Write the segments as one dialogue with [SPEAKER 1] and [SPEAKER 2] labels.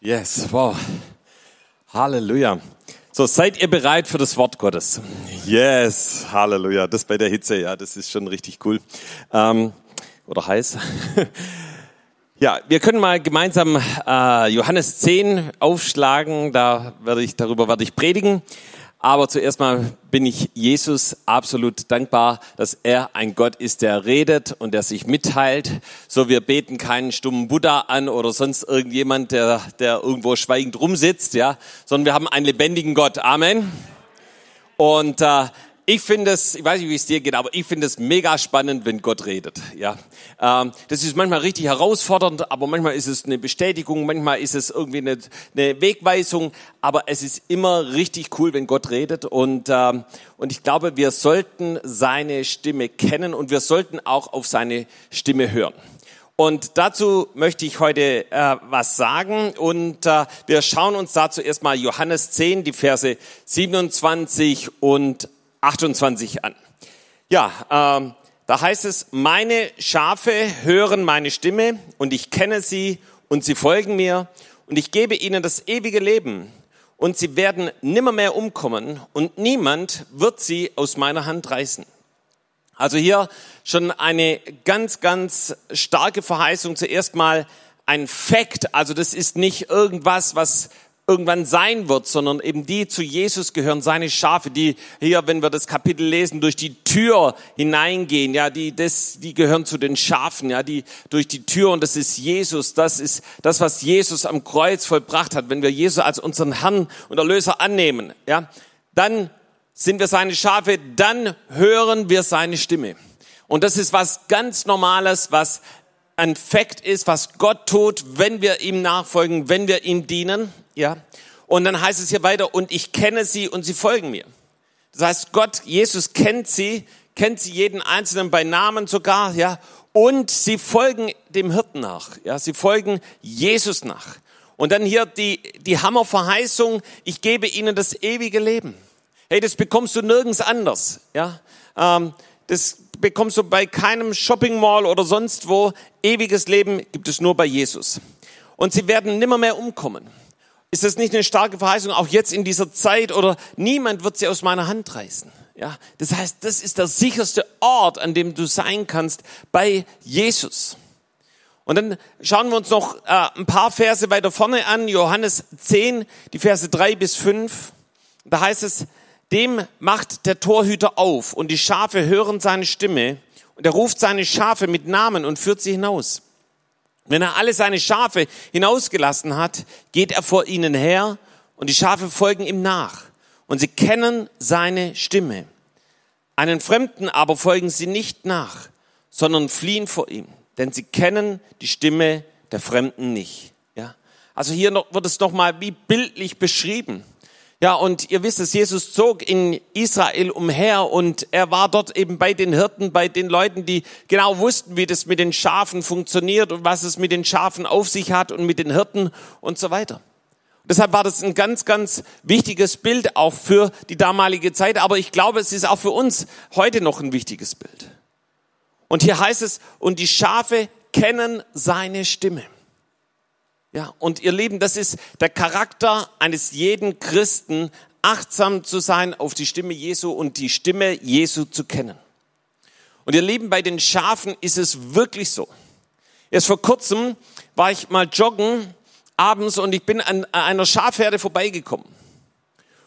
[SPEAKER 1] Yes, wow. Halleluja. So, seid ihr bereit für das Wort Gottes? Yes, Halleluja. Das bei der Hitze, ja, das ist schon richtig cool. Ähm, oder heiß. ja, wir können mal gemeinsam äh, Johannes 10 aufschlagen. Da werde ich, darüber werde ich predigen. Aber zuerst mal bin ich Jesus absolut dankbar, dass er ein Gott ist, der redet und der sich mitteilt. So, wir beten keinen stummen Buddha an oder sonst irgendjemand, der, der irgendwo schweigend rumsitzt, ja, sondern wir haben einen lebendigen Gott. Amen. Und äh, ich finde es, ich weiß nicht, wie es dir geht, aber ich finde es mega spannend, wenn Gott redet. Ja, ähm, das ist manchmal richtig herausfordernd, aber manchmal ist es eine Bestätigung, manchmal ist es irgendwie eine, eine Wegweisung, aber es ist immer richtig cool, wenn Gott redet. Und ähm, und ich glaube, wir sollten seine Stimme kennen und wir sollten auch auf seine Stimme hören. Und dazu möchte ich heute äh, was sagen. Und äh, wir schauen uns dazu erstmal Johannes 10, die Verse 27 und 28 an. Ja, ähm, da heißt es, meine Schafe hören meine Stimme und ich kenne sie und sie folgen mir und ich gebe ihnen das ewige Leben und sie werden nimmermehr umkommen und niemand wird sie aus meiner Hand reißen. Also hier schon eine ganz, ganz starke Verheißung. Zuerst mal ein Fakt, also das ist nicht irgendwas, was irgendwann sein wird, sondern eben die zu Jesus gehören, seine Schafe, die hier, wenn wir das Kapitel lesen, durch die Tür hineingehen, ja, die, das, die gehören zu den Schafen, ja, die durch die Tür und das ist Jesus, das ist das, was Jesus am Kreuz vollbracht hat. Wenn wir Jesus als unseren Herrn und Erlöser annehmen, ja, dann sind wir seine Schafe, dann hören wir seine Stimme. Und das ist was ganz Normales, was ein Fakt ist, was Gott tut, wenn wir ihm nachfolgen, wenn wir ihm dienen. Ja. Und dann heißt es hier weiter, und ich kenne sie und sie folgen mir. Das heißt, Gott, Jesus kennt sie, kennt sie jeden Einzelnen bei Namen sogar, ja. Und sie folgen dem Hirten nach, ja. Sie folgen Jesus nach. Und dann hier die, die Hammerverheißung, ich gebe ihnen das ewige Leben. Hey, das bekommst du nirgends anders, ja. Ähm, das bekommst du bei keinem Shopping Mall oder sonst wo. Ewiges Leben gibt es nur bei Jesus. Und sie werden nimmer mehr umkommen. Ist das nicht eine starke Verheißung, auch jetzt in dieser Zeit? Oder niemand wird sie aus meiner Hand reißen. Ja, das heißt, das ist der sicherste Ort, an dem du sein kannst bei Jesus. Und dann schauen wir uns noch äh, ein paar Verse weiter vorne an, Johannes 10, die Verse 3 bis 5. Da heißt es, dem macht der Torhüter auf und die Schafe hören seine Stimme und er ruft seine Schafe mit Namen und führt sie hinaus. Wenn er alle seine Schafe hinausgelassen hat, geht er vor ihnen her und die Schafe folgen ihm nach und sie kennen seine Stimme. Einen Fremden aber folgen sie nicht nach, sondern fliehen vor ihm, denn sie kennen die Stimme der Fremden nicht. Ja? Also hier wird es nochmal wie bildlich beschrieben. Ja, und ihr wisst es, Jesus zog in Israel umher und er war dort eben bei den Hirten, bei den Leuten, die genau wussten, wie das mit den Schafen funktioniert und was es mit den Schafen auf sich hat und mit den Hirten und so weiter. Deshalb war das ein ganz, ganz wichtiges Bild auch für die damalige Zeit, aber ich glaube, es ist auch für uns heute noch ein wichtiges Bild. Und hier heißt es, und die Schafe kennen seine Stimme. Ja, und ihr Lieben, das ist der Charakter eines jeden Christen, achtsam zu sein auf die Stimme Jesu und die Stimme Jesu zu kennen. Und ihr Lieben, bei den Schafen ist es wirklich so. Erst vor kurzem war ich mal joggen abends und ich bin an einer Schafherde vorbeigekommen.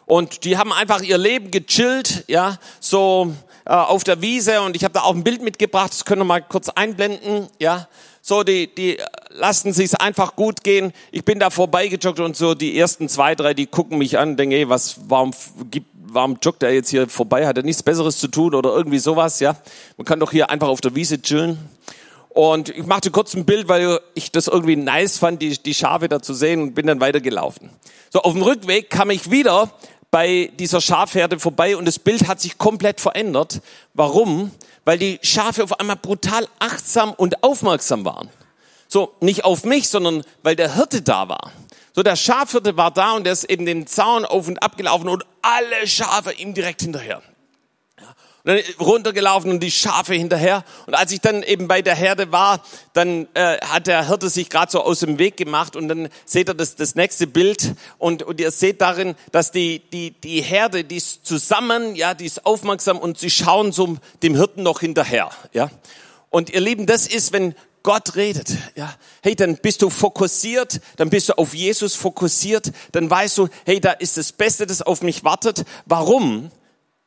[SPEAKER 1] Und die haben einfach ihr Leben gechillt, ja, so äh, auf der Wiese und ich habe da auch ein Bild mitgebracht, das können wir mal kurz einblenden, ja. So, die, die lassen sich's einfach gut gehen. Ich bin da vorbeigejoggt und so die ersten zwei, drei, die gucken mich an, denken, ey, was, warum gibt, warum joggt er jetzt hier vorbei? Hat er nichts Besseres zu tun oder irgendwie sowas, ja? Man kann doch hier einfach auf der Wiese chillen. Und ich machte kurz ein Bild, weil ich das irgendwie nice fand, die, die Schafe da zu sehen und bin dann weitergelaufen. So, auf dem Rückweg kam ich wieder bei dieser Schafherde vorbei und das Bild hat sich komplett verändert. Warum? weil die Schafe auf einmal brutal achtsam und aufmerksam waren. So, nicht auf mich, sondern weil der Hirte da war. So, der Schafhirte war da und der ist eben den Zaun auf und ab gelaufen und alle Schafe ihm direkt hinterher. Und dann runtergelaufen und die Schafe hinterher. Und als ich dann eben bei der Herde war, dann äh, hat der Hirte sich gerade so aus dem Weg gemacht und dann seht ihr das, das nächste Bild und, und ihr seht darin, dass die, die, die Herde, die ist zusammen, ja, die ist aufmerksam und sie schauen so dem Hirten noch hinterher, ja. Und ihr Lieben, das ist, wenn Gott redet, ja, hey, dann bist du fokussiert, dann bist du auf Jesus fokussiert, dann weißt du, hey, da ist das Beste, das auf mich wartet. Warum?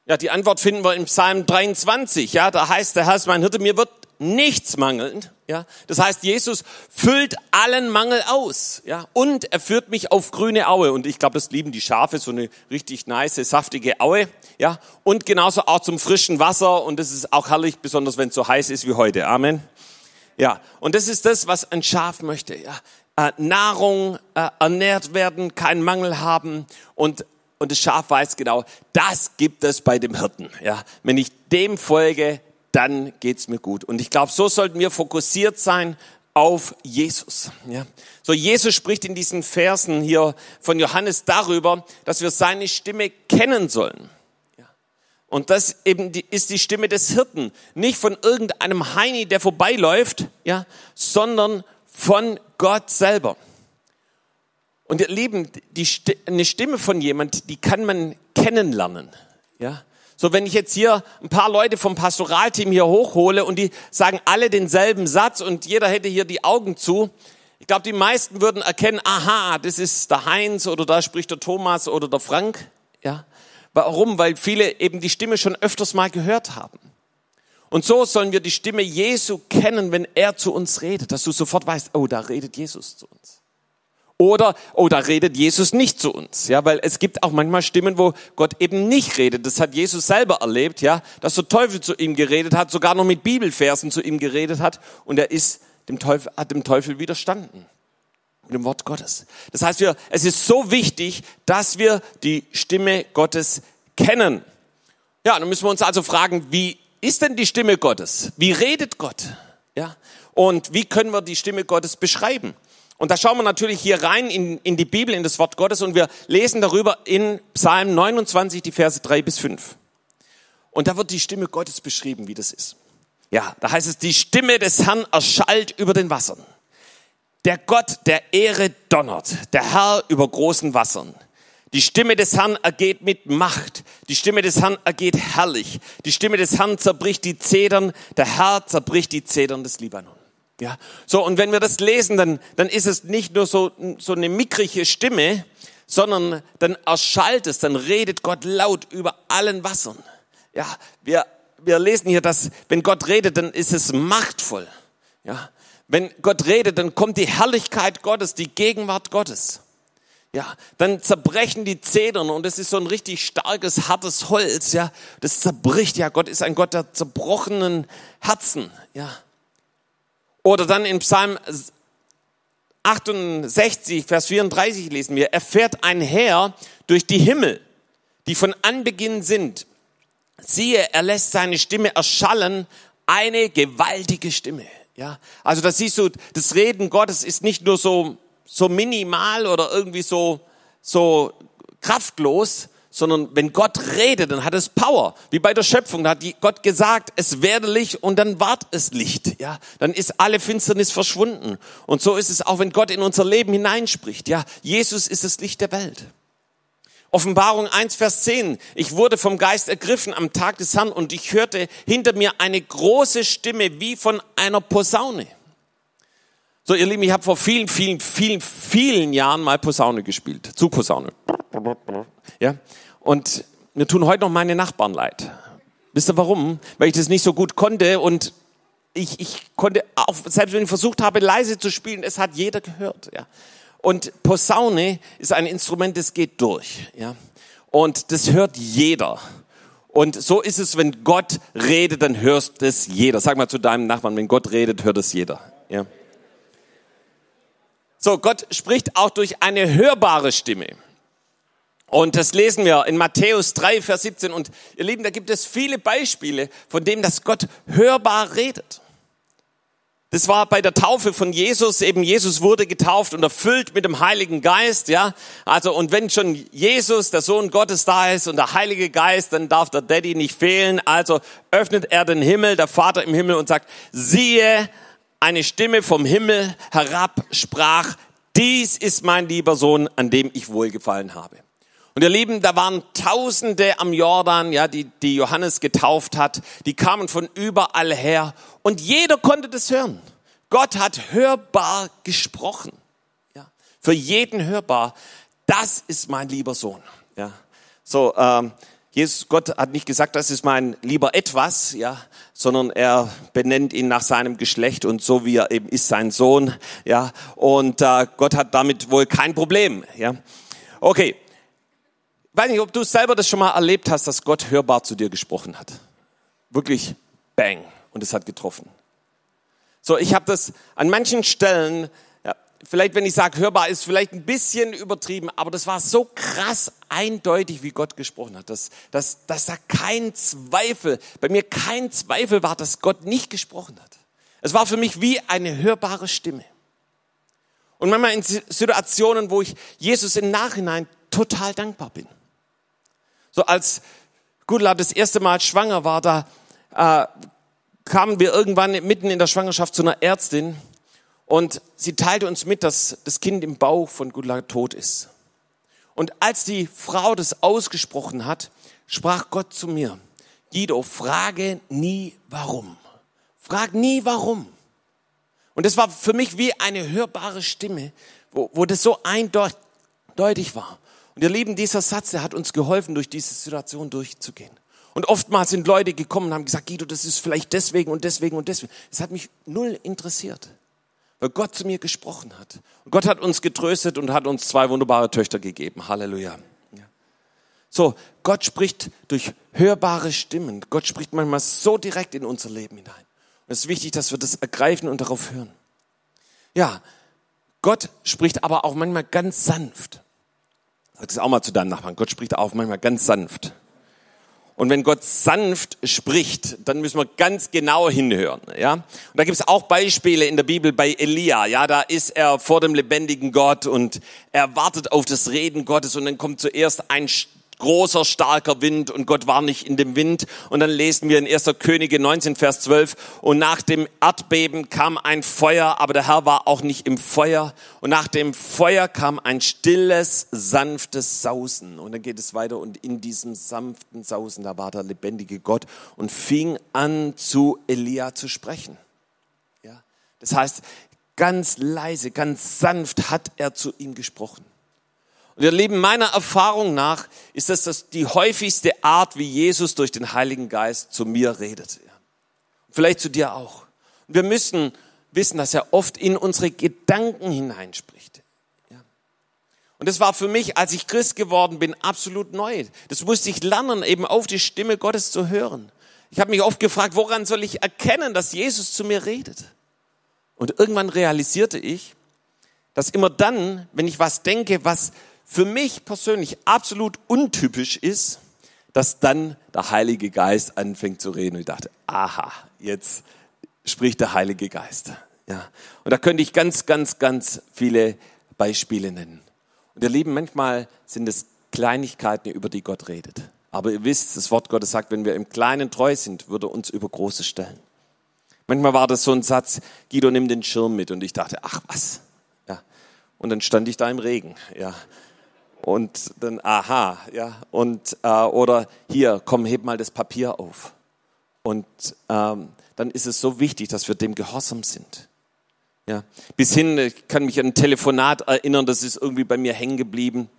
[SPEAKER 1] Ja, die Antwort finden wir im Psalm 23. Ja, da heißt der Herr ist mein Hirte, mir wird nichts mangeln. Ja, das heißt, Jesus füllt allen Mangel aus. Ja, und er führt mich auf grüne Aue. Und ich glaube, das lieben die Schafe, so eine richtig nice, saftige Aue. Ja, und genauso auch zum frischen Wasser. Und das ist auch herrlich, besonders wenn es so heiß ist wie heute. Amen. Ja, und das ist das, was ein Schaf möchte. Ja, äh, Nahrung, äh, ernährt werden, keinen Mangel haben und und das Schaf weiß genau, das gibt es bei dem Hirten. Ja, wenn ich dem folge, dann geht's mir gut. Und ich glaube, so sollten wir fokussiert sein auf Jesus. Ja. So Jesus spricht in diesen Versen hier von Johannes darüber, dass wir seine Stimme kennen sollen. Ja. Und das eben die, ist die Stimme des Hirten, nicht von irgendeinem Heini, der vorbeiläuft, ja, sondern von Gott selber. Und ihr Lieben, die, eine Stimme von jemand, die kann man kennenlernen. Ja? So, wenn ich jetzt hier ein paar Leute vom Pastoralteam hier hochhole und die sagen alle denselben Satz und jeder hätte hier die Augen zu, ich glaube, die meisten würden erkennen, aha, das ist der Heinz oder da spricht der Thomas oder der Frank. Ja? Warum? Weil viele eben die Stimme schon öfters mal gehört haben. Und so sollen wir die Stimme Jesu kennen, wenn er zu uns redet, dass du sofort weißt, oh, da redet Jesus zu uns. Oder, oh, da redet Jesus nicht zu uns, ja, weil es gibt auch manchmal Stimmen, wo Gott eben nicht redet. Das hat Jesus selber erlebt, ja, dass der Teufel zu ihm geredet hat, sogar noch mit Bibelversen zu ihm geredet hat und er ist dem Teufel, hat dem Teufel widerstanden. Mit dem Wort Gottes. Das heißt, wir, es ist so wichtig, dass wir die Stimme Gottes kennen. Ja, dann müssen wir uns also fragen, wie ist denn die Stimme Gottes? Wie redet Gott? Ja, und wie können wir die Stimme Gottes beschreiben? Und da schauen wir natürlich hier rein in, in die Bibel, in das Wort Gottes und wir lesen darüber in Psalm 29, die Verse 3 bis 5. Und da wird die Stimme Gottes beschrieben, wie das ist. Ja, da heißt es, die Stimme des Herrn erschallt über den Wassern. Der Gott der Ehre donnert, der Herr über großen Wassern. Die Stimme des Herrn ergeht mit Macht. Die Stimme des Herrn ergeht herrlich. Die Stimme des Herrn zerbricht die Zedern. Der Herr zerbricht die Zedern des Libanon. Ja, so und wenn wir das lesen, dann dann ist es nicht nur so so eine mickrige Stimme, sondern dann erschallt es, dann redet Gott laut über allen Wassern. Ja, wir wir lesen hier, dass wenn Gott redet, dann ist es machtvoll. Ja, wenn Gott redet, dann kommt die Herrlichkeit Gottes, die Gegenwart Gottes. Ja, dann zerbrechen die Zedern und es ist so ein richtig starkes, hartes Holz, ja. Das zerbricht, ja. Gott ist ein Gott der zerbrochenen Herzen, ja. Oder dann in Psalm 68, Vers 34 lesen wir, er fährt einher durch die Himmel, die von Anbeginn sind. Siehe, er lässt seine Stimme erschallen, eine gewaltige Stimme. Ja, also das siehst du, das Reden Gottes ist nicht nur so, so minimal oder irgendwie so, so kraftlos, sondern wenn Gott redet, dann hat es Power. Wie bei der Schöpfung, da hat Gott gesagt, es werde Licht und dann ward es Licht. Ja, dann ist alle Finsternis verschwunden. Und so ist es auch, wenn Gott in unser Leben hineinspricht. Ja, Jesus ist das Licht der Welt. Offenbarung 1, Vers 10. Ich wurde vom Geist ergriffen am Tag des Herrn und ich hörte hinter mir eine große Stimme wie von einer Posaune. So, ihr Lieben, ich habe vor vielen, vielen, vielen, vielen Jahren mal Posaune gespielt. Zu Posaune. Ja. Und mir tun heute noch meine Nachbarn leid. Wisst ihr warum? Weil ich das nicht so gut konnte und ich, ich konnte auch, selbst wenn ich versucht habe, leise zu spielen, es hat jeder gehört, ja. Und Posaune ist ein Instrument, das geht durch, ja. Und das hört jeder. Und so ist es, wenn Gott redet, dann hörst es jeder. Sag mal zu deinem Nachbarn, wenn Gott redet, hört es jeder, ja. So, Gott spricht auch durch eine hörbare Stimme. Und das lesen wir in Matthäus 3, Vers 17. Und ihr Lieben, da gibt es viele Beispiele von dem, dass Gott hörbar redet. Das war bei der Taufe von Jesus, eben Jesus wurde getauft und erfüllt mit dem Heiligen Geist, ja. Also, und wenn schon Jesus, der Sohn Gottes da ist und der Heilige Geist, dann darf der Daddy nicht fehlen. Also öffnet er den Himmel, der Vater im Himmel und sagt, siehe, eine Stimme vom Himmel herab sprach, dies ist mein lieber Sohn, an dem ich wohlgefallen habe. Und ihr Lieben, da waren Tausende am Jordan, ja, die, die Johannes getauft hat. Die kamen von überall her und jeder konnte das hören. Gott hat hörbar gesprochen. Ja, für jeden hörbar. Das ist mein lieber Sohn. Ja, so, ähm, Jesus, Gott hat nicht gesagt, das ist mein lieber etwas, ja, sondern er benennt ihn nach seinem Geschlecht und so wie er eben ist sein Sohn, ja. Und äh, Gott hat damit wohl kein Problem, ja. Okay, weiß nicht, ob du selber das schon mal erlebt hast, dass Gott hörbar zu dir gesprochen hat. Wirklich bang und es hat getroffen. So, ich habe das an manchen Stellen, ja, vielleicht wenn ich sage hörbar, ist vielleicht ein bisschen übertrieben, aber das war so krass eindeutig, wie Gott gesprochen hat, dass, dass, dass da kein Zweifel, bei mir kein Zweifel war, dass Gott nicht gesprochen hat. Es war für mich wie eine hörbare Stimme. Und manchmal in Situationen, wo ich Jesus im Nachhinein total dankbar bin. So als Gudla das erste Mal schwanger war, da äh, kamen wir irgendwann mitten in der Schwangerschaft zu einer Ärztin und sie teilte uns mit, dass das Kind im Bauch von Gudla tot ist. Und als die Frau das ausgesprochen hat, sprach Gott zu mir, Guido, frage nie warum. Frag nie warum. Und das war für mich wie eine hörbare Stimme, wo, wo das so eindeutig war. Und ihr Lieben, dieser Satz, der hat uns geholfen, durch diese Situation durchzugehen. Und oftmals sind Leute gekommen und haben gesagt, Guido, das ist vielleicht deswegen und deswegen und deswegen. Es hat mich null interessiert, weil Gott zu mir gesprochen hat. Und Gott hat uns getröstet und hat uns zwei wunderbare Töchter gegeben. Halleluja. So, Gott spricht durch hörbare Stimmen. Gott spricht manchmal so direkt in unser Leben hinein. Und es ist wichtig, dass wir das ergreifen und darauf hören. Ja, Gott spricht aber auch manchmal ganz sanft. Sag das auch mal zu deinem Nachbarn. Gott spricht auch manchmal ganz sanft. Und wenn Gott sanft spricht, dann müssen wir ganz genau hinhören, ja. Und da gibt es auch Beispiele in der Bibel bei Elia, ja, da ist er vor dem lebendigen Gott und er wartet auf das Reden Gottes und dann kommt zuerst ein großer, starker Wind und Gott war nicht in dem Wind. Und dann lesen wir in 1. Könige 19, Vers 12, und nach dem Erdbeben kam ein Feuer, aber der Herr war auch nicht im Feuer. Und nach dem Feuer kam ein stilles, sanftes Sausen. Und dann geht es weiter und in diesem sanften Sausen, da war der lebendige Gott und fing an zu Elia zu sprechen. Ja, das heißt, ganz leise, ganz sanft hat er zu ihm gesprochen. Und ihr Lieben, meiner Erfahrung nach ist das, das die häufigste Art, wie Jesus durch den Heiligen Geist zu mir redet. Vielleicht zu dir auch. Wir müssen wissen, dass er oft in unsere Gedanken hineinspricht. Und das war für mich, als ich Christ geworden bin, absolut neu. Das musste ich lernen, eben auf die Stimme Gottes zu hören. Ich habe mich oft gefragt, woran soll ich erkennen, dass Jesus zu mir redet? Und irgendwann realisierte ich, dass immer dann, wenn ich was denke, was für mich persönlich absolut untypisch ist, dass dann der Heilige Geist anfängt zu reden. Und ich dachte, aha, jetzt spricht der Heilige Geist. Ja. Und da könnte ich ganz, ganz, ganz viele Beispiele nennen. Und ihr Lieben, manchmal sind es Kleinigkeiten, über die Gott redet. Aber ihr wisst, das Wort Gottes sagt, wenn wir im Kleinen treu sind, würde er uns über Große stellen. Manchmal war das so ein Satz, Guido, nimm den Schirm mit. Und ich dachte, ach was. Ja. Und dann stand ich da im Regen. Ja und dann aha, ja, und äh, oder hier, komm, heb mal das Papier auf. Und ähm, dann ist es so wichtig, dass wir dem gehorsam sind. Ja, bis hin, ich kann mich an ein Telefonat erinnern, das ist irgendwie bei mir hängen geblieben.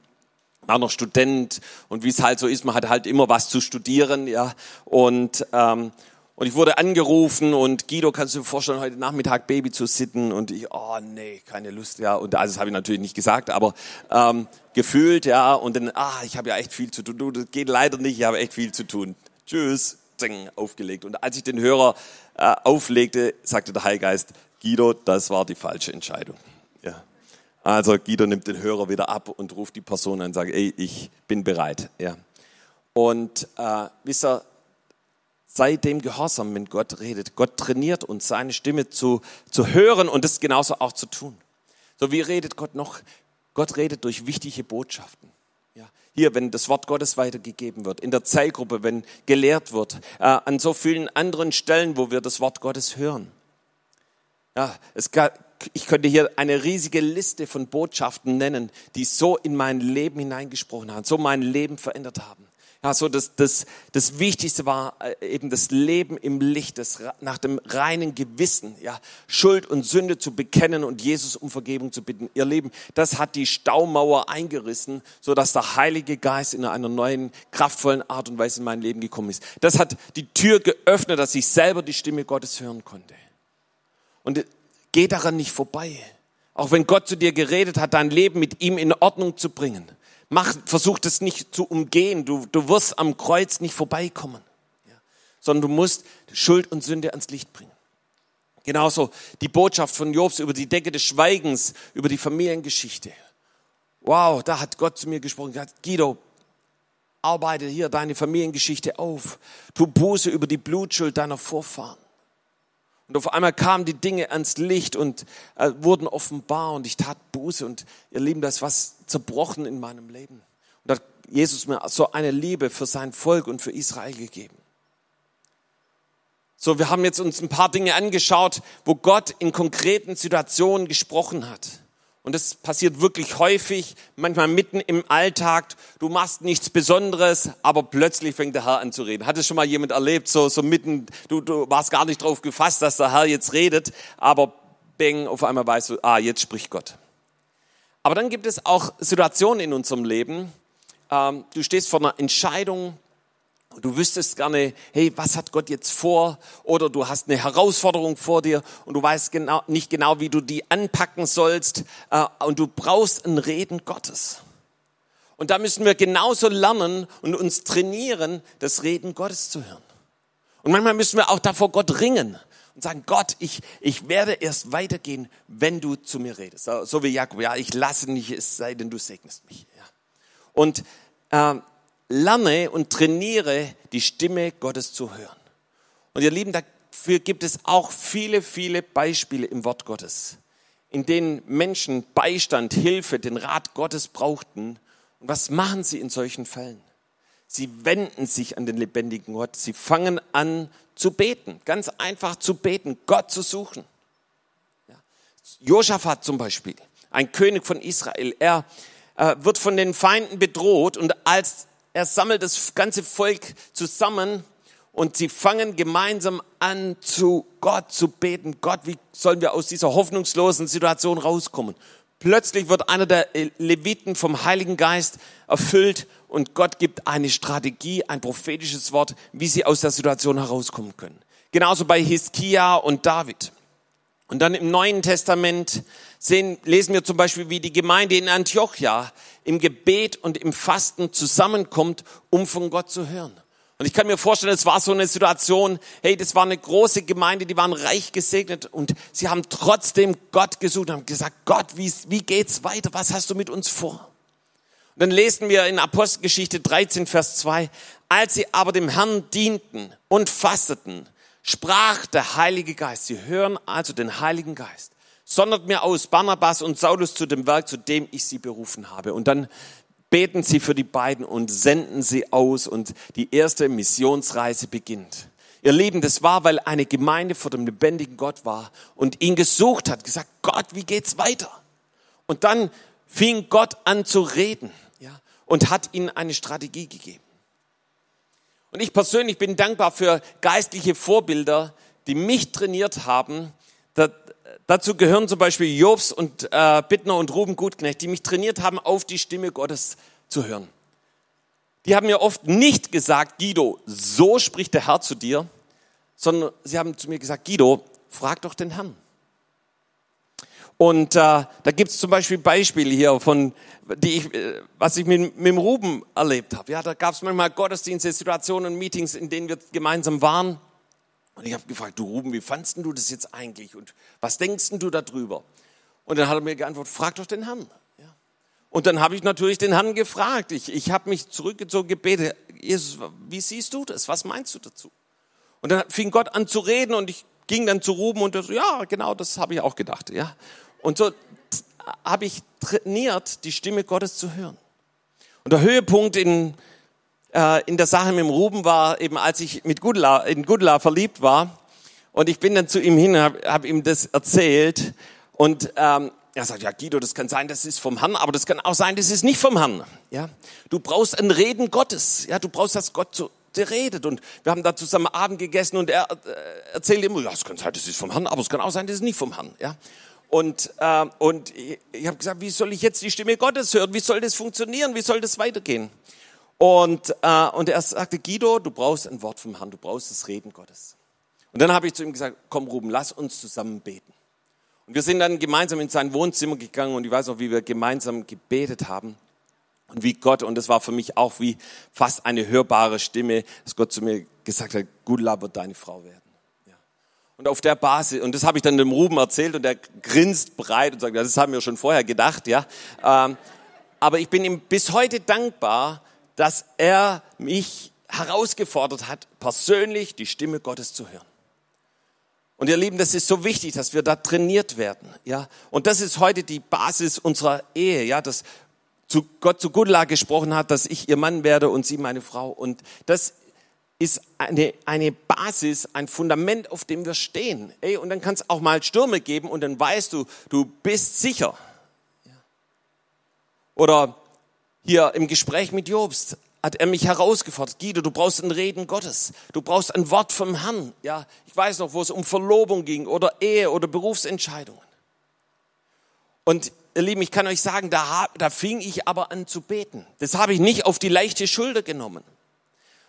[SPEAKER 1] War noch Student und wie es halt so ist, man hat halt immer was zu studieren, ja. Und ähm, und ich wurde angerufen und Guido, kannst du dir vorstellen, heute Nachmittag Baby zu sitten? Und ich, oh nee, keine Lust, ja. Und also das habe ich natürlich nicht gesagt, aber ähm, gefühlt, ja. Und dann, ah, ich habe ja echt viel zu tun. Du, das geht leider nicht, ich habe echt viel zu tun. Tschüss, zing, aufgelegt. Und als ich den Hörer äh, auflegte, sagte der Heilgeist, Guido, das war die falsche Entscheidung. Ja. Also Guido nimmt den Hörer wieder ab und ruft die Person an und sagt, ey, ich bin bereit. Ja. Und äh, wisst ihr, sei dem gehorsam, wenn Gott redet. Gott trainiert uns, seine Stimme zu, zu hören und das genauso auch zu tun. So, wie redet Gott noch? Gott redet durch wichtige Botschaften. Ja, hier, wenn das Wort Gottes weitergegeben wird, in der Zellgruppe, wenn gelehrt wird, äh, an so vielen anderen Stellen, wo wir das Wort Gottes hören. Ja, es gab, ich könnte hier eine riesige Liste von Botschaften nennen, die so in mein Leben hineingesprochen haben, so mein Leben verändert haben. Ja, so das, das, das Wichtigste war äh, eben das Leben im Licht, das, nach dem reinen Gewissen, ja, Schuld und Sünde zu bekennen und Jesus um Vergebung zu bitten. Ihr Leben, das hat die Staumauer eingerissen, so dass der Heilige Geist in einer neuen, kraftvollen Art und Weise in mein Leben gekommen ist. Das hat die Tür geöffnet, dass ich selber die Stimme Gottes hören konnte. Und geh daran nicht vorbei. Auch wenn Gott zu dir geredet hat, dein Leben mit ihm in Ordnung zu bringen Mach, versuch das nicht zu umgehen. Du, du wirst am Kreuz nicht vorbeikommen, ja, sondern du musst Schuld und Sünde ans Licht bringen. Genauso die Botschaft von Jobs über die Decke des Schweigens, über die Familiengeschichte. Wow, da hat Gott zu mir gesprochen. Gesagt, Guido, arbeite hier deine Familiengeschichte auf. Tu Buße über die Blutschuld deiner Vorfahren. Und auf einmal kamen die Dinge ans Licht und äh, wurden offenbar und ich tat Buße und ihr Lieben, da ist was zerbrochen in meinem Leben. Und hat Jesus mir so eine Liebe für sein Volk und für Israel gegeben. So, wir haben jetzt uns ein paar Dinge angeschaut, wo Gott in konkreten Situationen gesprochen hat. Und das passiert wirklich häufig, manchmal mitten im Alltag. Du machst nichts Besonderes, aber plötzlich fängt der Herr an zu reden. Hat es schon mal jemand erlebt, so, so mitten, du, du warst gar nicht drauf gefasst, dass der Herr jetzt redet, aber bang, auf einmal weißt du, ah, jetzt spricht Gott. Aber dann gibt es auch Situationen in unserem Leben, ähm, du stehst vor einer Entscheidung, du wüsstest gerne, hey, was hat Gott jetzt vor? Oder du hast eine Herausforderung vor dir und du weißt genau, nicht genau, wie du die anpacken sollst. Äh, und du brauchst ein Reden Gottes. Und da müssen wir genauso lernen und uns trainieren, das Reden Gottes zu hören. Und manchmal müssen wir auch davor Gott ringen und sagen, Gott, ich, ich werde erst weitergehen, wenn du zu mir redest. So wie Jakob, ja, ich lasse nicht, es sei denn, du segnest mich. Ja. Und äh, lerne und trainiere, die Stimme Gottes zu hören. Und ihr Lieben, dafür gibt es auch viele, viele Beispiele im Wort Gottes, in denen Menschen Beistand, Hilfe, den Rat Gottes brauchten. Und was machen sie in solchen Fällen? Sie wenden sich an den lebendigen Gott. Sie fangen an zu beten, ganz einfach zu beten, Gott zu suchen. Ja. Josaphat zum Beispiel, ein König von Israel, er äh, wird von den Feinden bedroht und als er sammelt das ganze Volk zusammen und sie fangen gemeinsam an, zu Gott zu beten. Gott, wie sollen wir aus dieser hoffnungslosen Situation rauskommen? Plötzlich wird einer der Leviten vom Heiligen Geist erfüllt und Gott gibt eine Strategie, ein prophetisches Wort, wie sie aus der Situation herauskommen können. Genauso bei Hiskia und David. Und dann im Neuen Testament sehen, lesen wir zum Beispiel, wie die Gemeinde in Antiochia im Gebet und im Fasten zusammenkommt, um von Gott zu hören. Und ich kann mir vorstellen, es war so eine Situation, hey, das war eine große Gemeinde, die waren reich gesegnet und sie haben trotzdem Gott gesucht und haben gesagt, Gott, wie, wie geht's weiter? Was hast du mit uns vor? Und dann lesen wir in Apostelgeschichte 13, Vers 2, als sie aber dem Herrn dienten und fasteten, sprach der Heilige Geist. Sie hören also den Heiligen Geist sondert mir aus Barnabas und Saulus zu dem Werk, zu dem ich sie berufen habe. Und dann beten sie für die beiden und senden sie aus und die erste Missionsreise beginnt. Ihr Lieben, das war, weil eine Gemeinde vor dem lebendigen Gott war und ihn gesucht hat, gesagt, Gott, wie geht's weiter? Und dann fing Gott an zu reden, ja, und hat ihnen eine Strategie gegeben. Und ich persönlich bin dankbar für geistliche Vorbilder, die mich trainiert haben, Dazu gehören zum Beispiel Jobs und äh, Bittner und Ruben Gutknecht, die mich trainiert haben, auf die Stimme Gottes zu hören. Die haben mir oft nicht gesagt, Guido, so spricht der Herr zu dir, sondern sie haben zu mir gesagt, Guido, frag doch den Herrn. Und äh, da gibt es zum Beispiel Beispiele hier von, die ich, äh, was ich mit, mit dem Ruben erlebt habe. Ja, da gab es manchmal Gottesdienste, Situationen, Meetings, in denen wir gemeinsam waren. Und ich habe gefragt, du Ruben, wie fandst du das jetzt eigentlich und was denkst du darüber? Und dann hat er mir geantwortet, frag doch den Herrn. Ja. Und dann habe ich natürlich den Herrn gefragt. Ich, ich habe mich zurückgezogen, gebetet, Jesus, wie siehst du das? Was meinst du dazu? Und dann fing Gott an zu reden und ich ging dann zu Ruben und so, ja, genau, das habe ich auch gedacht, ja. Und so habe ich trainiert, die Stimme Gottes zu hören. Und der Höhepunkt in, äh, in der Sache mit dem Ruben war eben, als ich mit Gudla, in Gudla verliebt war. Und ich bin dann zu ihm hin und habe hab ihm das erzählt. Und ähm, er sagt, ja Guido, das kann sein, das ist vom Herrn, aber das kann auch sein, das ist nicht vom Herrn. Ja, du brauchst ein Reden Gottes. Ja, du brauchst, dass Gott zu dir redet. Und wir haben da zusammen Abend gegessen und er äh, erzählt immer, ja, es kann sein, das ist vom Herrn, aber es kann auch sein, das ist nicht vom Herrn. Ja, und, äh, und ich, ich habe gesagt, wie soll ich jetzt die Stimme Gottes hören? Wie soll das funktionieren? Wie soll das weitergehen? Und, äh, und er sagte, Guido, du brauchst ein Wort vom Herrn, du brauchst das Reden Gottes. Und dann habe ich zu ihm gesagt, komm Ruben, lass uns zusammen beten. Und wir sind dann gemeinsam in sein Wohnzimmer gegangen und ich weiß noch, wie wir gemeinsam gebetet haben. Und wie Gott, und das war für mich auch wie fast eine hörbare Stimme, dass Gott zu mir gesagt hat, Gudla wird deine Frau werden. Und auf der Basis, und das habe ich dann dem Ruben erzählt und er grinst breit und sagt, ja, das haben wir schon vorher gedacht, ja. Ähm, aber ich bin ihm bis heute dankbar, dass er mich herausgefordert hat, persönlich die Stimme Gottes zu hören. Und ihr Lieben, das ist so wichtig, dass wir da trainiert werden, ja. Und das ist heute die Basis unserer Ehe, ja, dass zu Gott zu Gudla gesprochen hat, dass ich ihr Mann werde und sie meine Frau. Und das ist eine, eine Basis, ein Fundament, auf dem wir stehen. Ey, und dann kann es auch mal Stürme geben und dann weißt du, du bist sicher. Oder hier im Gespräch mit Jobst hat er mich herausgefordert. Guido, du brauchst ein Reden Gottes. Du brauchst ein Wort vom Herrn. Ja, ich weiß noch, wo es um Verlobung ging oder Ehe oder Berufsentscheidungen. Und ihr Lieben, ich kann euch sagen, da, da fing ich aber an zu beten. Das habe ich nicht auf die leichte Schulter genommen.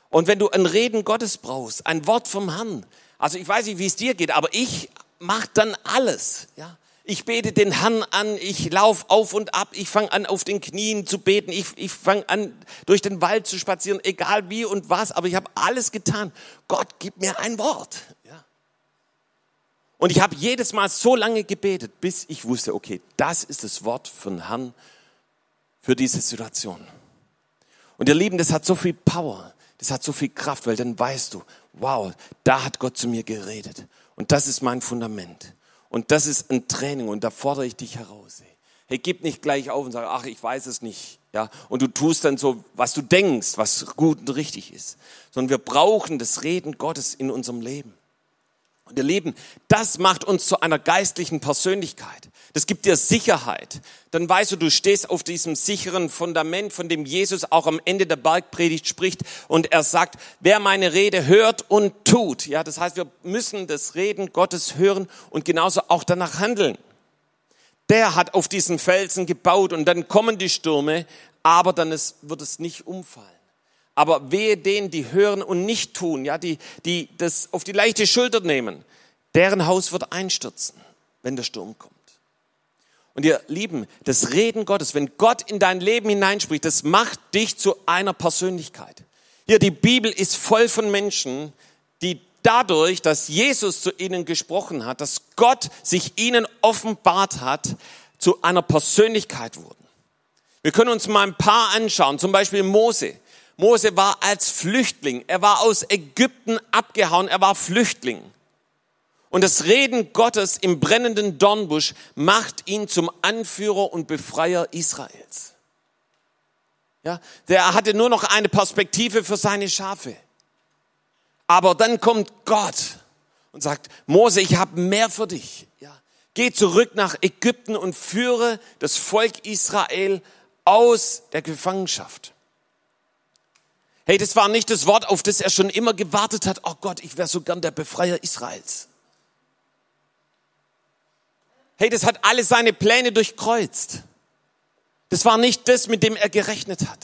[SPEAKER 1] Und wenn du ein Reden Gottes brauchst, ein Wort vom Herrn, also ich weiß nicht, wie es dir geht, aber ich mache dann alles. Ja? Ich bete den Herrn an, ich laufe auf und ab, ich fange an, auf den Knien zu beten, ich, ich fange an, durch den Wald zu spazieren, egal wie und was, aber ich habe alles getan. Gott, gib mir ein Wort. Ja? Und ich habe jedes Mal so lange gebetet, bis ich wusste, okay, das ist das Wort von Herrn für diese Situation. Und ihr Lieben, das hat so viel Power. Das hat so viel Kraft, weil dann weißt du, wow, da hat Gott zu mir geredet. Und das ist mein Fundament. Und das ist ein Training und da fordere ich dich heraus. Hey, gib nicht gleich auf und sag, ach, ich weiß es nicht. Ja, und du tust dann so, was du denkst, was gut und richtig ist. Sondern wir brauchen das Reden Gottes in unserem Leben. Und ihr Lieben, das macht uns zu einer geistlichen Persönlichkeit. Das gibt dir Sicherheit. Dann weißt du, du stehst auf diesem sicheren Fundament, von dem Jesus auch am Ende der Bergpredigt spricht. Und er sagt, wer meine Rede hört und tut. Ja, das heißt, wir müssen das Reden Gottes hören und genauso auch danach handeln. Der hat auf diesen Felsen gebaut und dann kommen die Stürme, aber dann ist, wird es nicht umfallen. Aber wehe denen, die hören und nicht tun, ja, die, die das auf die leichte Schulter nehmen, deren Haus wird einstürzen, wenn der Sturm kommt. Und ihr Lieben, das Reden Gottes, wenn Gott in dein Leben hineinspricht, das macht dich zu einer Persönlichkeit. Hier, die Bibel ist voll von Menschen, die dadurch, dass Jesus zu ihnen gesprochen hat, dass Gott sich ihnen offenbart hat, zu einer Persönlichkeit wurden. Wir können uns mal ein paar anschauen, zum Beispiel Mose. Mose war als Flüchtling. Er war aus Ägypten abgehauen. Er war Flüchtling. Und das Reden Gottes im brennenden Dornbusch macht ihn zum Anführer und Befreier Israels. Ja, der hatte nur noch eine Perspektive für seine Schafe. Aber dann kommt Gott und sagt, Mose, ich habe mehr für dich. Ja, geh zurück nach Ägypten und führe das Volk Israel aus der Gefangenschaft. Hey, das war nicht das Wort, auf das er schon immer gewartet hat. Oh Gott, ich wäre so gern der Befreier Israels. Hey, das hat alle seine Pläne durchkreuzt. Das war nicht das, mit dem er gerechnet hat.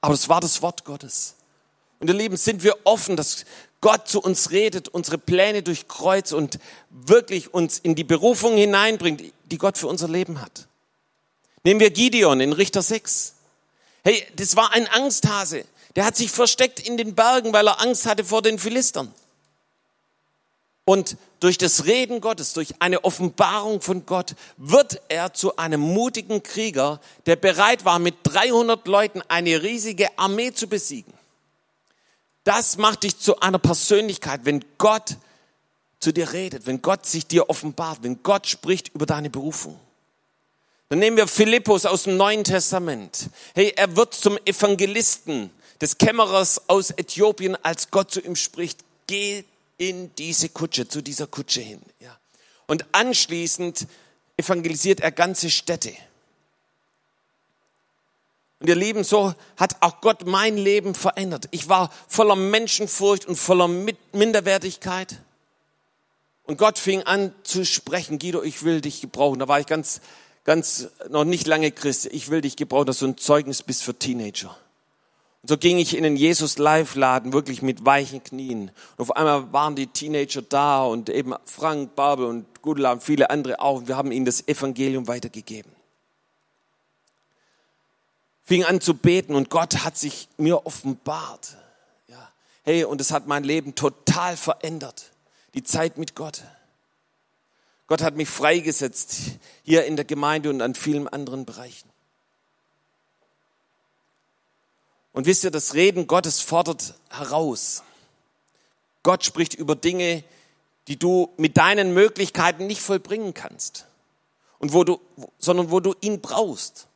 [SPEAKER 1] Aber es war das Wort Gottes. Und ihr Lieben, sind wir offen, dass Gott zu uns redet, unsere Pläne durchkreuzt und wirklich uns in die Berufung hineinbringt, die Gott für unser Leben hat. Nehmen wir Gideon in Richter 6. Hey, das war ein Angsthase. Der hat sich versteckt in den Bergen, weil er Angst hatte vor den Philistern. Und durch das Reden Gottes, durch eine Offenbarung von Gott, wird er zu einem mutigen Krieger, der bereit war, mit 300 Leuten eine riesige Armee zu besiegen. Das macht dich zu einer Persönlichkeit, wenn Gott zu dir redet, wenn Gott sich dir offenbart, wenn Gott spricht über deine Berufung. Dann nehmen wir Philippus aus dem Neuen Testament. Hey, er wird zum Evangelisten des Kämmerers aus Äthiopien, als Gott zu ihm spricht, geh in diese Kutsche, zu dieser Kutsche hin. Ja. Und anschließend evangelisiert er ganze Städte. Und ihr Lieben, so hat auch Gott mein Leben verändert. Ich war voller Menschenfurcht und voller Minderwertigkeit. Und Gott fing an zu sprechen, Guido, ich will dich gebrauchen. Da war ich ganz, ganz, noch nicht lange Christ. Ich will dich gebrauchen, dass du ein Zeugnis bist für Teenager. Und so ging ich in den Jesus Live Laden, wirklich mit weichen Knien. Und auf einmal waren die Teenager da und eben Frank, Babel und Gudela und viele andere auch. Wir haben ihnen das Evangelium weitergegeben. Fing an zu beten und Gott hat sich mir offenbart. Ja. Hey, und es hat mein Leben total verändert die Zeit mit Gott. Gott hat mich freigesetzt hier in der Gemeinde und an vielen anderen Bereichen. Und wisst ihr, das Reden Gottes fordert heraus. Gott spricht über Dinge, die du mit deinen Möglichkeiten nicht vollbringen kannst. Und wo du, sondern wo du ihn brauchst.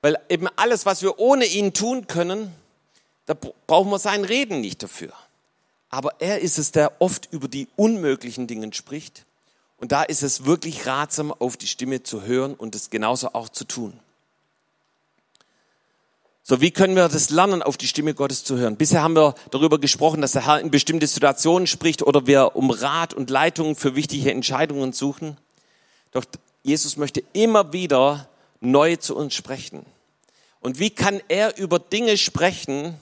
[SPEAKER 1] Weil eben alles, was wir ohne ihn tun können, da brauchen wir sein Reden nicht dafür. Aber er ist es, der oft über die unmöglichen Dinge spricht. Und da ist es wirklich ratsam, auf die Stimme zu hören und es genauso auch zu tun. So, wie können wir das lernen, auf die Stimme Gottes zu hören? Bisher haben wir darüber gesprochen, dass der Herr in bestimmte Situationen spricht oder wir um Rat und Leitung für wichtige Entscheidungen suchen. Doch Jesus möchte immer wieder neu zu uns sprechen. Und wie kann er über Dinge sprechen,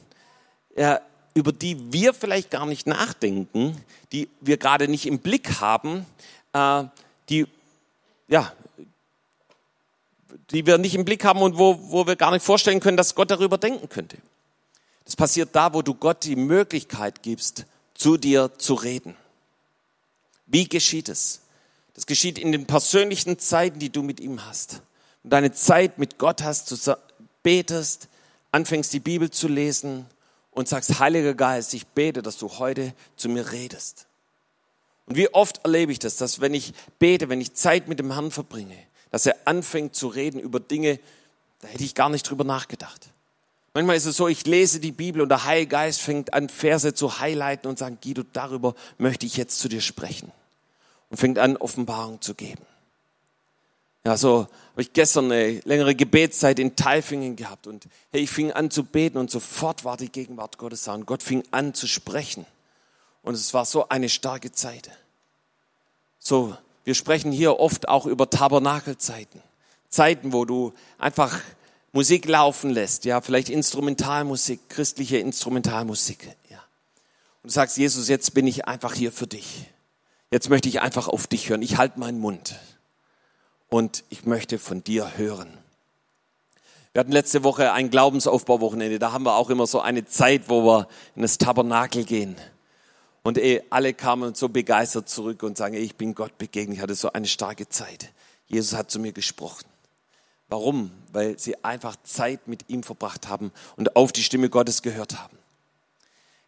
[SPEAKER 1] über die wir vielleicht gar nicht nachdenken, die wir gerade nicht im Blick haben, äh, die, ja, die wir nicht im Blick haben und wo, wo wir gar nicht vorstellen können, dass Gott darüber denken könnte. Das passiert da, wo du Gott die Möglichkeit gibst, zu dir zu reden. Wie geschieht es? Das geschieht in den persönlichen Zeiten, die du mit ihm hast. Du deine Zeit mit Gott hast, du betest, anfängst die Bibel zu lesen, und sagst, Heiliger Geist, ich bete, dass du heute zu mir redest. Und wie oft erlebe ich das, dass wenn ich bete, wenn ich Zeit mit dem Herrn verbringe, dass er anfängt zu reden über Dinge, da hätte ich gar nicht drüber nachgedacht. Manchmal ist es so, ich lese die Bibel und der Heilige Geist fängt an, Verse zu highlighten und sagt, Guido, darüber möchte ich jetzt zu dir sprechen. Und fängt an, Offenbarung zu geben. Ja, so habe ich gestern eine längere Gebetszeit in Taifingen gehabt und hey, ich fing an zu beten und sofort war die Gegenwart Gottes da und Gott fing an zu sprechen. Und es war so eine starke Zeit. So, wir sprechen hier oft auch über Tabernakelzeiten. Zeiten, wo du einfach Musik laufen lässt, ja, vielleicht Instrumentalmusik, christliche Instrumentalmusik, ja. Und du sagst, Jesus, jetzt bin ich einfach hier für dich. Jetzt möchte ich einfach auf dich hören. Ich halte meinen Mund und ich möchte von dir hören. Wir hatten letzte Woche ein Glaubensaufbauwochenende. Da haben wir auch immer so eine Zeit, wo wir in das Tabernakel gehen. Und eh, alle kamen so begeistert zurück und sagen, ich bin Gott begegnet. Ich hatte so eine starke Zeit. Jesus hat zu mir gesprochen. Warum? Weil sie einfach Zeit mit ihm verbracht haben und auf die Stimme Gottes gehört haben.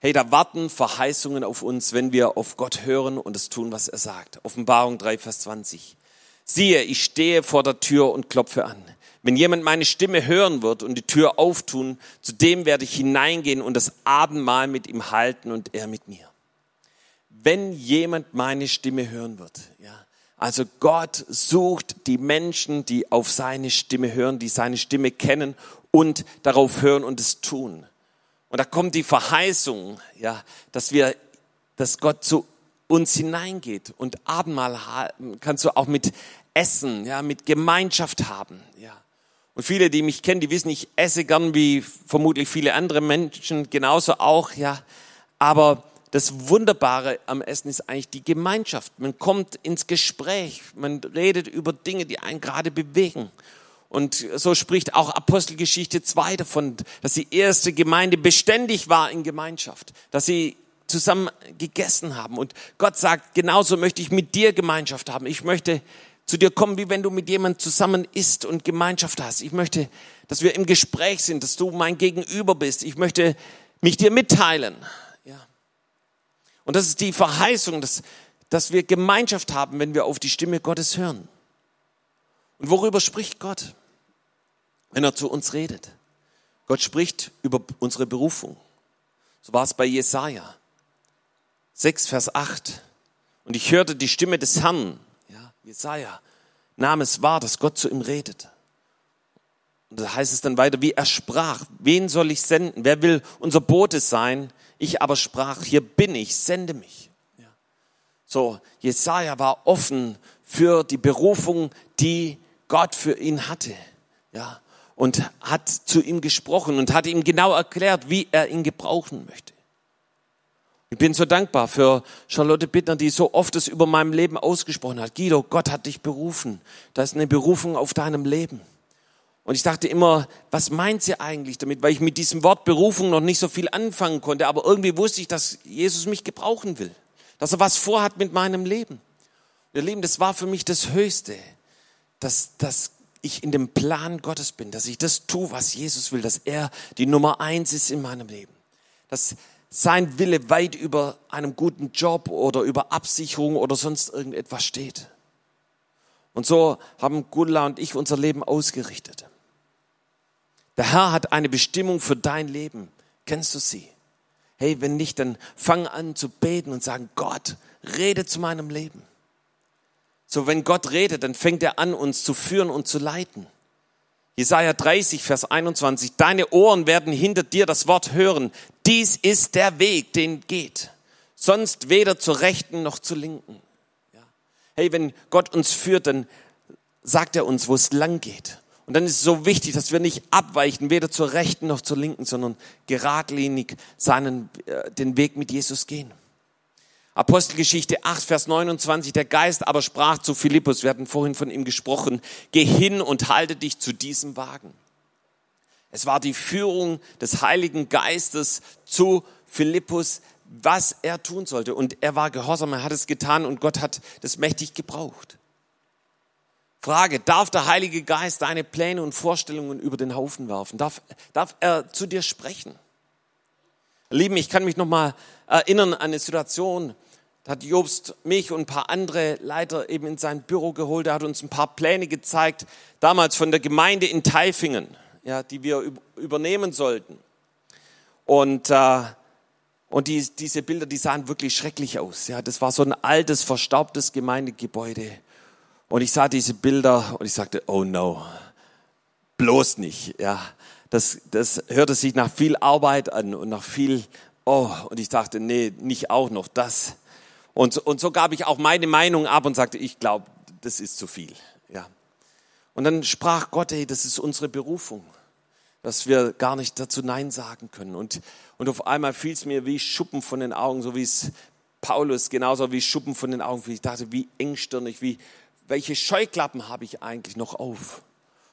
[SPEAKER 1] Hey, da warten Verheißungen auf uns, wenn wir auf Gott hören und es tun, was er sagt. Offenbarung 3, Vers 20. Siehe, ich stehe vor der Tür und klopfe an. Wenn jemand meine Stimme hören wird und die Tür auftun, zu dem werde ich hineingehen und das Abendmahl mit ihm halten und er mit mir. Wenn jemand meine Stimme hören wird, ja. Also Gott sucht die Menschen, die auf seine Stimme hören, die seine Stimme kennen und darauf hören und es tun. Und da kommt die Verheißung, ja, dass wir, dass Gott zu uns hineingeht. Und Abendmahl kannst du auch mit Essen, ja, mit Gemeinschaft haben, ja. Und viele, die mich kennen, die wissen, ich esse gern wie vermutlich viele andere Menschen genauso auch, ja. Aber das Wunderbare am Essen ist eigentlich die Gemeinschaft. Man kommt ins Gespräch, man redet über Dinge, die einen gerade bewegen. Und so spricht auch Apostelgeschichte 2 davon, dass die erste Gemeinde beständig war in Gemeinschaft, dass sie zusammen gegessen haben. Und Gott sagt, genauso möchte ich mit dir Gemeinschaft haben. Ich möchte zu dir kommen, wie wenn du mit jemandem zusammen isst und Gemeinschaft hast. Ich möchte, dass wir im Gespräch sind, dass du mein Gegenüber bist. Ich möchte mich dir mitteilen. Und das ist die Verheißung, dass, dass wir Gemeinschaft haben, wenn wir auf die Stimme Gottes hören. Und worüber spricht Gott, wenn er zu uns redet? Gott spricht über unsere Berufung. So war es bei Jesaja 6, Vers 8. Und ich hörte die Stimme des Herrn, ja, Jesaja, nahm es wahr, dass Gott zu ihm redet. Und da heißt es dann weiter, wie er sprach, wen soll ich senden? Wer will unser Bote sein? Ich aber sprach, hier bin ich, sende mich. So, Jesaja war offen für die Berufung, die Gott für ihn hatte. Ja, und hat zu ihm gesprochen und hat ihm genau erklärt, wie er ihn gebrauchen möchte. Ich bin so dankbar für Charlotte Bittner, die so oft es über meinem Leben ausgesprochen hat. Guido, Gott hat dich berufen. Da ist eine Berufung auf deinem Leben. Und ich dachte immer, was meint sie eigentlich damit? Weil ich mit diesem Wort Berufung noch nicht so viel anfangen konnte. Aber irgendwie wusste ich, dass Jesus mich gebrauchen will. Dass er was vorhat mit meinem Leben. Ihr Lieben, das war für mich das Höchste. Dass, dass ich in dem Plan Gottes bin. Dass ich das tue, was Jesus will. Dass er die Nummer eins ist in meinem Leben. Dass sein Wille weit über einem guten Job oder über Absicherung oder sonst irgendetwas steht. Und so haben Gudla und ich unser Leben ausgerichtet. Der Herr hat eine Bestimmung für dein Leben. Kennst du sie? Hey, wenn nicht, dann fang an zu beten und sagen, Gott, rede zu meinem Leben. So, wenn Gott redet, dann fängt er an, uns zu führen und zu leiten. Jesaja 30, Vers 21. Deine Ohren werden hinter dir das Wort hören. Dies ist der Weg, den geht. Sonst weder zur Rechten noch zur Linken. Hey, wenn Gott uns führt, dann sagt er uns, wo es lang geht. Und dann ist es so wichtig, dass wir nicht abweichen, weder zur rechten noch zur linken, sondern geradlinig seinen, äh, den Weg mit Jesus gehen. Apostelgeschichte 8, Vers 29, der Geist aber sprach zu Philippus, wir hatten vorhin von ihm gesprochen, geh hin und halte dich zu diesem Wagen. Es war die Führung des Heiligen Geistes zu Philippus, was er tun sollte. Und er war gehorsam, er hat es getan und Gott hat das mächtig gebraucht. Frage, darf der Heilige Geist deine Pläne und Vorstellungen über den Haufen werfen? Darf, darf er zu dir sprechen? Lieben, ich kann mich noch mal erinnern an eine Situation, da hat Jobst mich und ein paar andere Leiter eben in sein Büro geholt. Er hat uns ein paar Pläne gezeigt, damals von der Gemeinde in Taifingen, ja, die wir übernehmen sollten. Und, äh, und die, diese Bilder, die sahen wirklich schrecklich aus. Ja, das war so ein altes, verstaubtes Gemeindegebäude. Und ich sah diese Bilder und ich sagte, oh no, bloß nicht. Ja, das, das hörte sich nach viel Arbeit an und nach viel, oh, und ich dachte, nee, nicht auch noch das. Und, und so gab ich auch meine Meinung ab und sagte, ich glaube, das ist zu viel. Ja. Und dann sprach Gott, hey, das ist unsere Berufung, dass wir gar nicht dazu Nein sagen können. Und, und auf einmal fiel es mir wie Schuppen von den Augen, so wie es Paulus genauso wie Schuppen von den Augen. Ich dachte, wie engstirnig, wie, welche Scheuklappen habe ich eigentlich noch auf?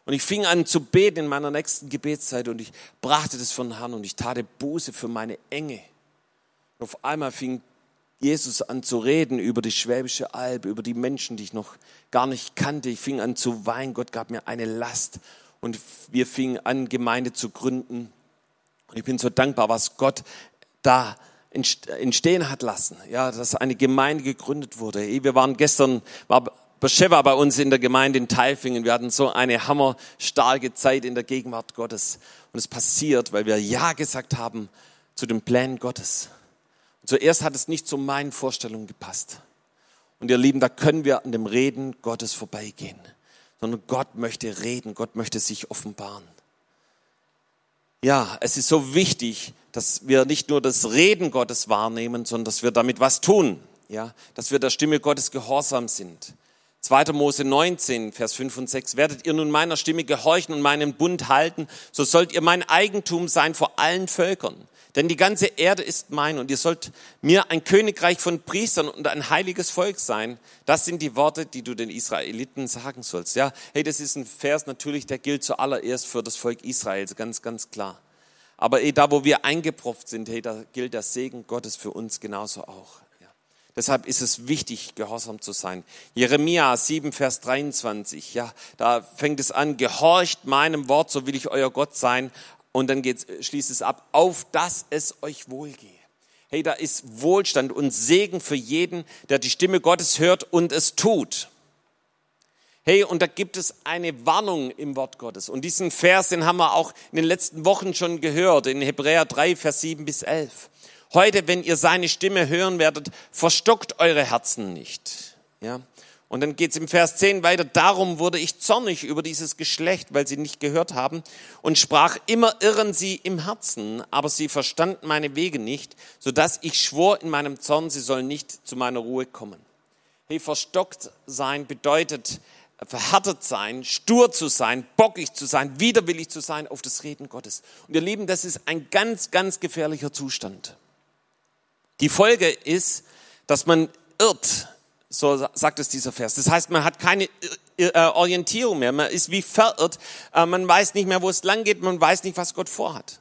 [SPEAKER 1] Und ich fing an zu beten in meiner nächsten Gebetszeit und ich brachte das von Herrn und ich tate Buße für meine Enge. Und auf einmal fing Jesus an zu reden über die Schwäbische Alb, über die Menschen, die ich noch gar nicht kannte. Ich fing an zu weinen. Gott gab mir eine Last und wir fingen an, Gemeinde zu gründen. Und ich bin so dankbar, was Gott da entstehen hat lassen. Ja, dass eine Gemeinde gegründet wurde. Wir waren gestern, war Bescheva bei uns in der Gemeinde in Taifingen. Wir hatten so eine hammerstarke Zeit in der Gegenwart Gottes. Und es passiert, weil wir Ja gesagt haben zu den Plänen Gottes. Und zuerst hat es nicht zu meinen Vorstellungen gepasst. Und ihr Lieben, da können wir an dem Reden Gottes vorbeigehen. Sondern Gott möchte reden, Gott möchte sich offenbaren. Ja, es ist so wichtig, dass wir nicht nur das Reden Gottes wahrnehmen, sondern dass wir damit was tun. Ja, dass wir der Stimme Gottes gehorsam sind. 2. Mose 19, Vers 5 und 6. Werdet ihr nun meiner Stimme gehorchen und meinen Bund halten, so sollt ihr mein Eigentum sein vor allen Völkern. Denn die ganze Erde ist mein und ihr sollt mir ein Königreich von Priestern und ein heiliges Volk sein. Das sind die Worte, die du den Israeliten sagen sollst. Ja, hey, das ist ein Vers natürlich, der gilt zuallererst für das Volk Israels, ganz, ganz klar. Aber eh, da, wo wir eingepropft sind, hey, da gilt der Segen Gottes für uns genauso auch. Deshalb ist es wichtig, gehorsam zu sein. Jeremia 7, Vers 23, ja, da fängt es an, gehorcht meinem Wort, so will ich euer Gott sein. und dann geht's, schließt es ab, auf dass es euch wohlgehe. Hey, da ist Wohlstand und Segen für jeden, der die Stimme Gottes hört und es tut. Hey, und da gibt es eine Warnung im Wort Gottes. Und diesen Vers, den haben wir auch in den letzten Wochen schon gehört, in Hebräer 3, Vers 7 bis 11. Heute, wenn ihr seine Stimme hören werdet, verstockt eure Herzen nicht. Ja? Und dann geht es im Vers 10 weiter, darum wurde ich zornig über dieses Geschlecht, weil sie nicht gehört haben und sprach, immer irren sie im Herzen, aber sie verstanden meine Wege nicht, so dass ich schwor in meinem Zorn, sie sollen nicht zu meiner Ruhe kommen. Hey, verstockt sein bedeutet verhärtet sein, stur zu sein, bockig zu sein, widerwillig zu sein auf das Reden Gottes. Und ihr Lieben, das ist ein ganz, ganz gefährlicher Zustand. Die Folge ist, dass man irrt, so sagt es dieser Vers. Das heißt, man hat keine äh, äh, Orientierung mehr, man ist wie verirrt, äh, man weiß nicht mehr, wo es lang geht, man weiß nicht, was Gott vorhat.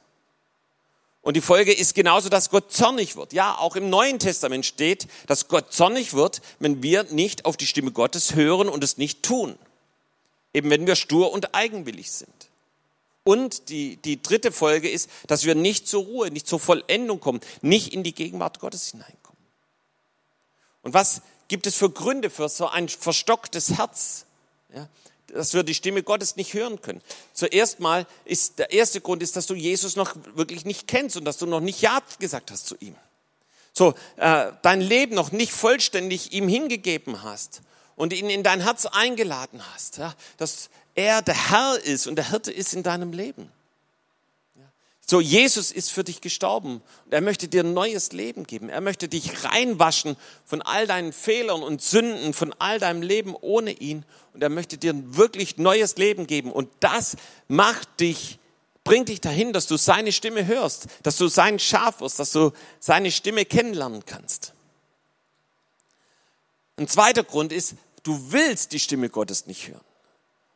[SPEAKER 1] Und die Folge ist genauso, dass Gott zornig wird. Ja, auch im Neuen Testament steht, dass Gott zornig wird, wenn wir nicht auf die Stimme Gottes hören und es nicht tun. Eben wenn wir stur und eigenwillig sind. Und die, die dritte Folge ist, dass wir nicht zur Ruhe, nicht zur Vollendung kommen, nicht in die Gegenwart Gottes hineinkommen. Und was gibt es für Gründe für so ein verstocktes Herz? Ja, dass wir die Stimme Gottes nicht hören können. Zuerst mal ist der erste Grund ist, dass du Jesus noch wirklich nicht kennst und dass du noch nicht Ja gesagt hast zu ihm. So, äh, dein Leben noch nicht vollständig ihm hingegeben hast und ihn in dein Herz eingeladen hast, ja, dass er der Herr ist und der Hirte ist in deinem Leben. So, Jesus ist für dich gestorben und er möchte dir ein neues Leben geben. Er möchte dich reinwaschen von all deinen Fehlern und Sünden, von all deinem Leben ohne ihn und er möchte dir ein wirklich neues Leben geben und das macht dich, bringt dich dahin, dass du seine Stimme hörst, dass du sein Schaf wirst, dass du seine Stimme kennenlernen kannst. Ein zweiter Grund ist, du willst die Stimme Gottes nicht hören.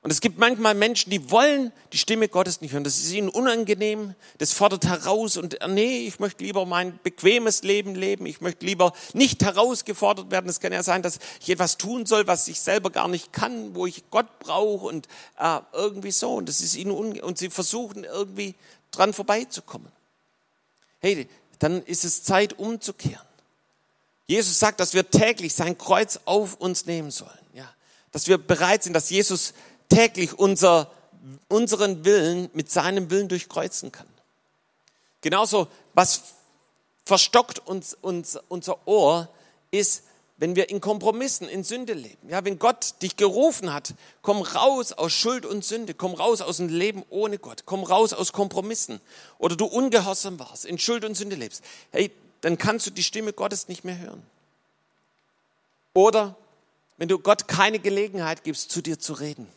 [SPEAKER 1] Und es gibt manchmal Menschen, die wollen die Stimme Gottes nicht hören. Das ist ihnen unangenehm. Das fordert heraus und äh, nee, ich möchte lieber mein bequemes Leben leben. Ich möchte lieber nicht herausgefordert werden. Es kann ja sein, dass ich etwas tun soll, was ich selber gar nicht kann, wo ich Gott brauche und äh, irgendwie so. Und das ist ihnen und sie versuchen irgendwie dran vorbeizukommen. Hey, dann ist es Zeit umzukehren. Jesus sagt, dass wir täglich sein Kreuz auf uns nehmen sollen. Ja, dass wir bereit sind, dass Jesus täglich unser, unseren Willen mit seinem Willen durchkreuzen kann. Genauso, was verstockt uns, uns unser Ohr, ist, wenn wir in Kompromissen, in Sünde leben. Ja, wenn Gott dich gerufen hat, komm raus aus Schuld und Sünde, komm raus aus dem Leben ohne Gott, komm raus aus Kompromissen. Oder du ungehorsam warst, in Schuld und Sünde lebst. Hey, dann kannst du die Stimme Gottes nicht mehr hören. Oder wenn du Gott keine Gelegenheit gibst, zu dir zu reden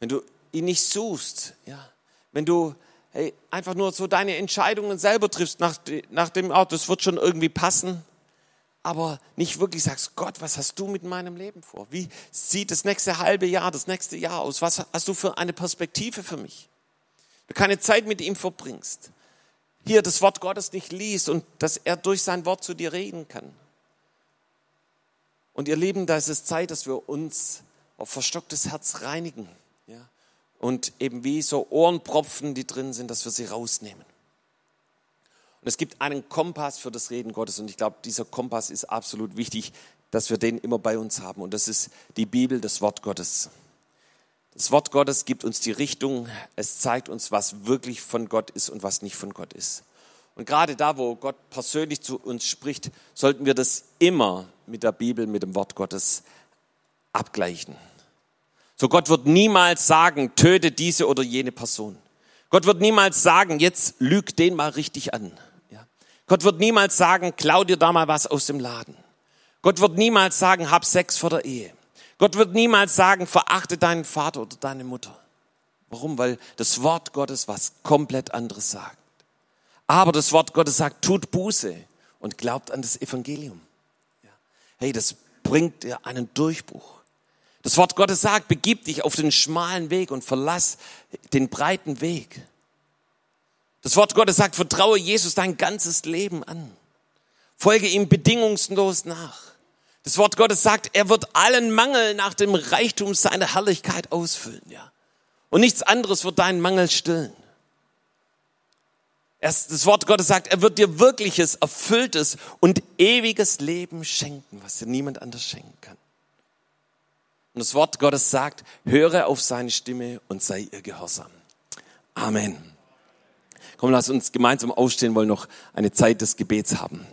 [SPEAKER 1] wenn du ihn nicht suchst, ja, wenn du hey, einfach nur so deine Entscheidungen selber triffst nach, nach dem, oh, das wird schon irgendwie passen, aber nicht wirklich sagst, Gott, was hast du mit meinem Leben vor? Wie sieht das nächste halbe Jahr, das nächste Jahr aus? Was hast du für eine Perspektive für mich? Du keine Zeit mit ihm verbringst, hier das Wort Gottes nicht liest und dass er durch sein Wort zu dir reden kann. Und ihr Lieben, da ist es Zeit, dass wir uns auf verstocktes Herz reinigen und eben wie so Ohrenpropfen, die drin sind, dass wir sie rausnehmen. Und es gibt einen Kompass für das Reden Gottes und ich glaube, dieser Kompass ist absolut wichtig, dass wir den immer bei uns haben und das ist die Bibel, das Wort Gottes. Das Wort Gottes gibt uns die Richtung, es zeigt uns, was wirklich von Gott ist und was nicht von Gott ist. Und gerade da, wo Gott persönlich zu uns spricht, sollten wir das immer mit der Bibel, mit dem Wort Gottes abgleichen. So Gott wird niemals sagen, töte diese oder jene Person. Gott wird niemals sagen, jetzt lüg den mal richtig an. Ja. Gott wird niemals sagen, klau dir da mal was aus dem Laden. Gott wird niemals sagen, hab Sex vor der Ehe. Gott wird niemals sagen, verachte deinen Vater oder deine Mutter. Warum? Weil das Wort Gottes was komplett anderes sagt. Aber das Wort Gottes sagt, tut Buße und glaubt an das Evangelium. Hey, das bringt dir einen Durchbruch. Das Wort Gottes sagt, begib dich auf den schmalen Weg und verlass den breiten Weg. Das Wort Gottes sagt, vertraue Jesus dein ganzes Leben an. Folge ihm bedingungslos nach. Das Wort Gottes sagt, er wird allen Mangel nach dem Reichtum seiner Herrlichkeit ausfüllen, ja. Und nichts anderes wird deinen Mangel stillen. Das Wort Gottes sagt, er wird dir wirkliches, erfülltes und ewiges Leben schenken, was dir niemand anders schenken kann. Und das Wort Gottes sagt, höre auf seine Stimme und sei ihr gehorsam. Amen. Komm, lass uns gemeinsam aufstehen, wollen noch eine Zeit des Gebets haben.